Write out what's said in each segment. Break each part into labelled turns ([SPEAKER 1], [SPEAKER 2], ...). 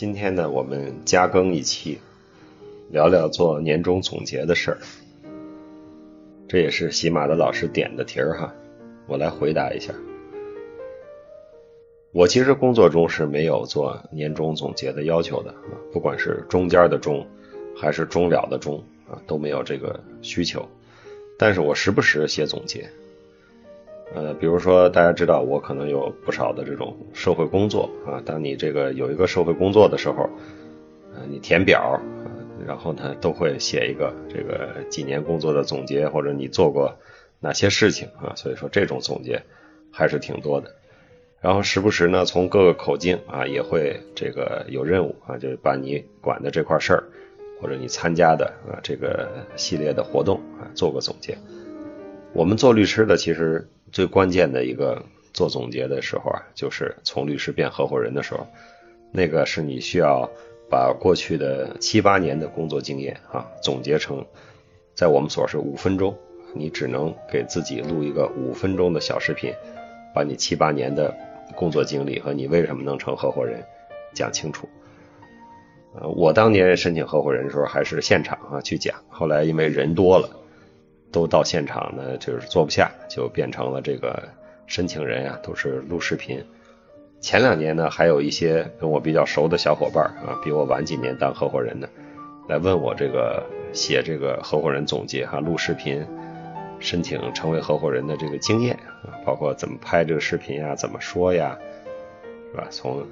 [SPEAKER 1] 今天呢，我们加更一期，聊聊做年终总结的事儿。这也是喜马的老师点的题儿哈，我来回答一下。我其实工作中是没有做年终总结的要求的，不管是中间的中，还是终了的终啊，都没有这个需求。但是我时不时写总结。呃，比如说，大家知道我可能有不少的这种社会工作啊。当你这个有一个社会工作的时候，呃，你填表，然后呢都会写一个这个几年工作的总结，或者你做过哪些事情啊。所以说这种总结还是挺多的。然后时不时呢，从各个口径啊也会这个有任务啊，就把你管的这块事儿，或者你参加的啊这个系列的活动啊做个总结。我们做律师的其实。最关键的一个做总结的时候啊，就是从律师变合伙人的时候，那个是你需要把过去的七八年的工作经验啊总结成，在我们所是五分钟，你只能给自己录一个五分钟的小视频，把你七八年的工作经历和你为什么能成合伙人讲清楚。呃，我当年申请合伙人的时候还是现场啊去讲，后来因为人多了。都到现场呢，就是坐不下，就变成了这个申请人呀，都是录视频。前两年呢，还有一些跟我比较熟的小伙伴啊，比我晚几年当合伙人的，来问我这个写这个合伙人总结哈，录视频申请成为合伙人的这个经验啊，包括怎么拍这个视频呀，怎么说呀，是吧？从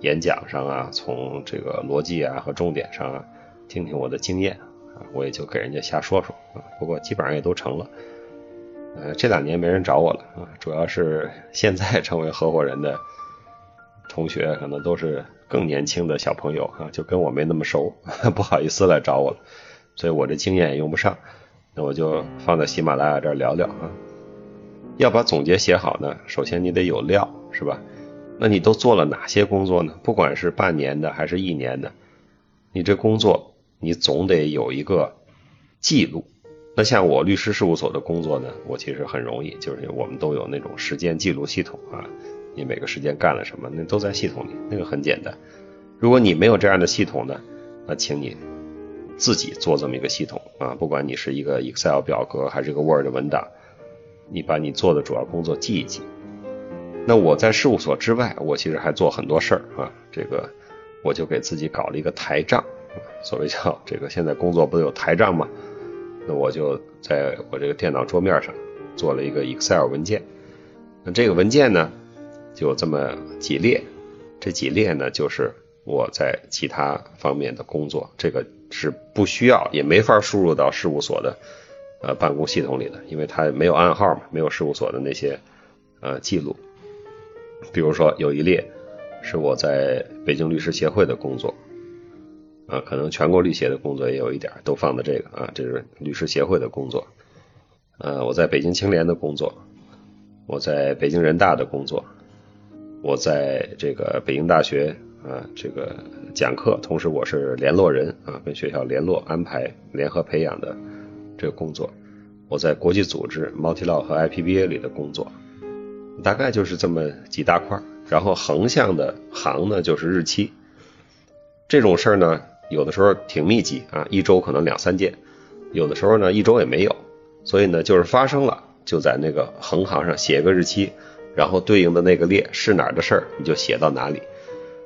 [SPEAKER 1] 演讲上啊，从这个逻辑啊和重点上啊，听听我的经验。我也就给人家瞎说说啊，不过基本上也都成了。呃，这两年没人找我了啊，主要是现在成为合伙人的同学可能都是更年轻的小朋友啊，就跟我没那么熟，不好意思来找我了，所以我这经验也用不上，那我就放在喜马拉雅这儿聊聊啊。要把总结写好呢，首先你得有料，是吧？那你都做了哪些工作呢？不管是半年的还是一年的，你这工作。你总得有一个记录。那像我律师事务所的工作呢，我其实很容易，就是我们都有那种时间记录系统啊。你每个时间干了什么，那都在系统里，那个很简单。如果你没有这样的系统呢，那请你自己做这么一个系统啊。不管你是一个 Excel 表格还是一个 Word 文档，你把你做的主要工作记一记。那我在事务所之外，我其实还做很多事儿啊。这个我就给自己搞了一个台账。所谓叫这个，现在工作不都有台账吗？那我就在我这个电脑桌面上做了一个 Excel 文件。那这个文件呢，就这么几列，这几列呢就是我在其他方面的工作，这个是不需要也没法输入到事务所的呃办公系统里的，因为它没有暗号嘛，没有事务所的那些呃记录。比如说有一列是我在北京律师协会的工作。啊，可能全国律协的工作也有一点，都放在这个啊，这是律师协会的工作。呃，我在北京青联的工作，我在北京人大的工作，我在这个北京大学啊，这个讲课，同时我是联络人啊，跟学校联络安排联合培养的这个工作。我在国际组织 Multilaw 和 IPBA 里的工作，大概就是这么几大块。然后横向的行呢，就是日期。这种事儿呢。有的时候挺密集啊，一周可能两三件；有的时候呢，一周也没有。所以呢，就是发生了，就在那个横行上写一个日期，然后对应的那个列是哪儿的事儿，你就写到哪里。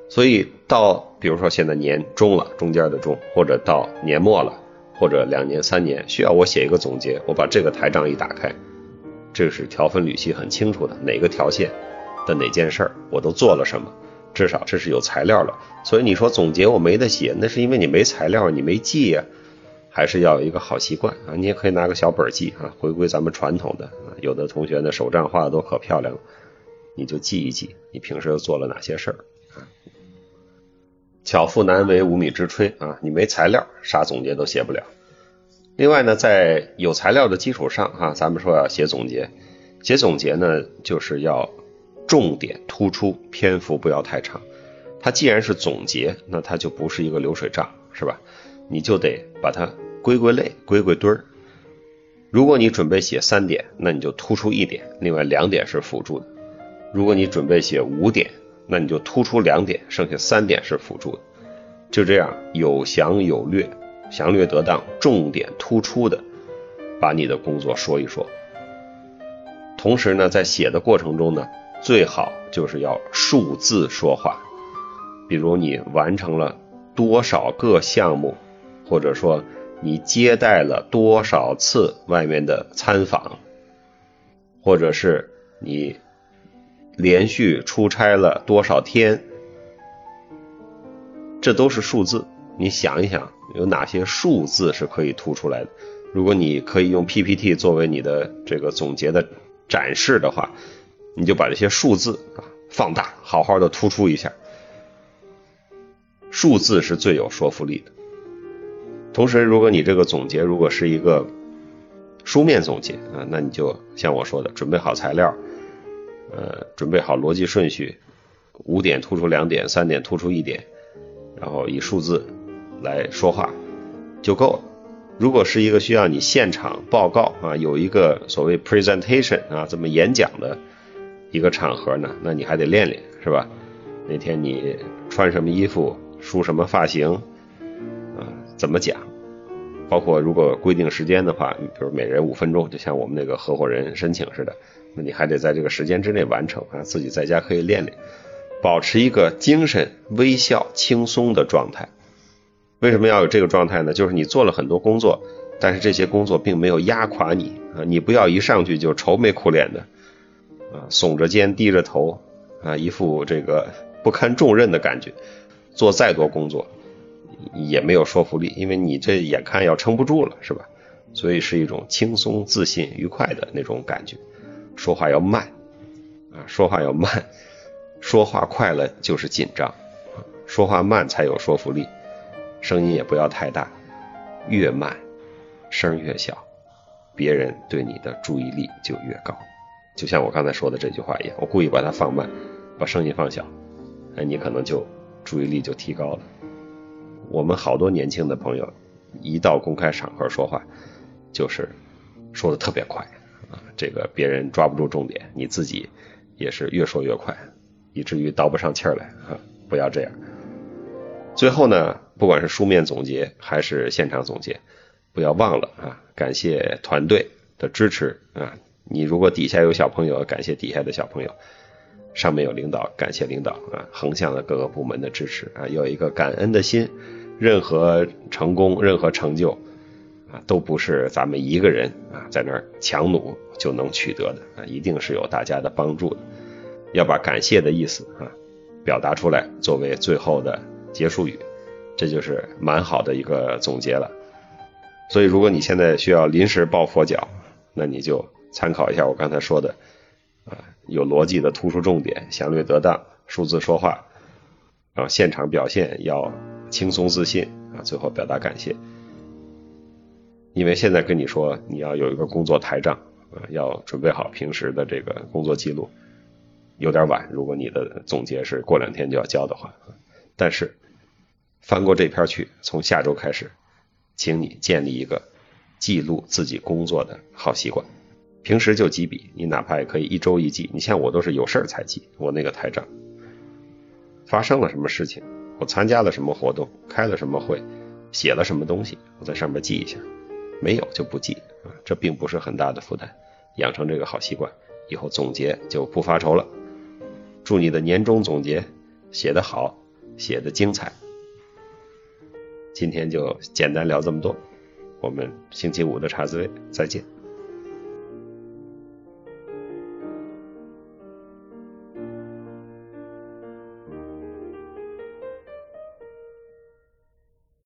[SPEAKER 1] 所以到比如说现在年中了，中间的中，或者到年末了，或者两年三年需要我写一个总结，我把这个台账一打开，这是条分缕析很清楚的，哪个条线的哪件事儿我都做了什么。至少这是有材料了，所以你说总结我没得写，那是因为你没材料，你没记呀。还是要有一个好习惯啊，你也可以拿个小本记啊，回归咱们传统的啊。有的同学呢手账画的都可漂亮了，你就记一记，你平时又做了哪些事儿啊？巧妇难为无米之炊啊，你没材料，啥总结都写不了。另外呢，在有材料的基础上啊，咱们说要写总结，写总结呢就是要。重点突出，篇幅不要太长。它既然是总结，那它就不是一个流水账，是吧？你就得把它归归类、归归堆儿。如果你准备写三点，那你就突出一点，另外两点是辅助的。如果你准备写五点，那你就突出两点，剩下三点是辅助的。就这样有详有略，详略得当，重点突出的把你的工作说一说。同时呢，在写的过程中呢，最好就是要数字说话，比如你完成了多少个项目，或者说你接待了多少次外面的参访，或者是你。连续出差了多少天？这都是数字。你想一想，有哪些数字是可以突出来的？如果你可以用 PPT 作为你的这个总结的展示的话，你就把这些数字啊放大，好好的突出一下。数字是最有说服力的。同时，如果你这个总结如果是一个书面总结啊，那你就像我说的，准备好材料。呃，准备好逻辑顺序，五点突出两点，三点突出一点，然后以数字来说话就够了。如果是一个需要你现场报告啊，有一个所谓 presentation 啊，这么演讲的一个场合呢，那你还得练练，是吧？那天你穿什么衣服，梳什么发型啊，怎么讲？包括如果规定时间的话，比如每人五分钟，就像我们那个合伙人申请似的。那你还得在这个时间之内完成啊，自己在家可以练练，保持一个精神微笑、轻松的状态。为什么要有这个状态呢？就是你做了很多工作，但是这些工作并没有压垮你啊，你不要一上去就愁眉苦脸的啊，耸着肩、低着头啊，一副这个不堪重任的感觉。做再多工作也没有说服力，因为你这眼看要撑不住了，是吧？所以是一种轻松、自信、愉快的那种感觉。说话要慢，啊，说话要慢，说话快了就是紧张，说话慢才有说服力，声音也不要太大，越慢声越小，别人对你的注意力就越高。就像我刚才说的这句话一样，我故意把它放慢，把声音放小，哎，你可能就注意力就提高了。我们好多年轻的朋友，一到公开场合说话，就是说的特别快。啊，这个别人抓不住重点，你自己也是越说越快，以至于倒不上气儿来啊！不要这样。最后呢，不管是书面总结还是现场总结，不要忘了啊，感谢团队的支持啊！你如果底下有小朋友，感谢底下的小朋友；上面有领导，感谢领导啊！横向的各个部门的支持啊，有一个感恩的心，任何成功，任何成就。啊，都不是咱们一个人啊，在那儿强弩就能取得的啊，一定是有大家的帮助的。要把感谢的意思啊表达出来，作为最后的结束语，这就是蛮好的一个总结了。所以，如果你现在需要临时抱佛脚，那你就参考一下我刚才说的啊，有逻辑的突出重点，详略得当，数字说话，然后现场表现要轻松自信啊，最后表达感谢。因为现在跟你说你要有一个工作台账啊，要准备好平时的这个工作记录，有点晚。如果你的总结是过两天就要交的话，但是翻过这篇去，从下周开始，请你建立一个记录自己工作的好习惯。平时就记笔，你哪怕也可以一周一记。你像我都是有事儿才记，我那个台账发生了什么事情，我参加了什么活动，开了什么会，写了什么东西，我在上面记一下。没有就不记啊，这并不是很大的负担，养成这个好习惯，以后总结就不发愁了。祝你的年终总结写得好，写得精彩。今天就简单聊这么多，我们星期五的茶滋味再见。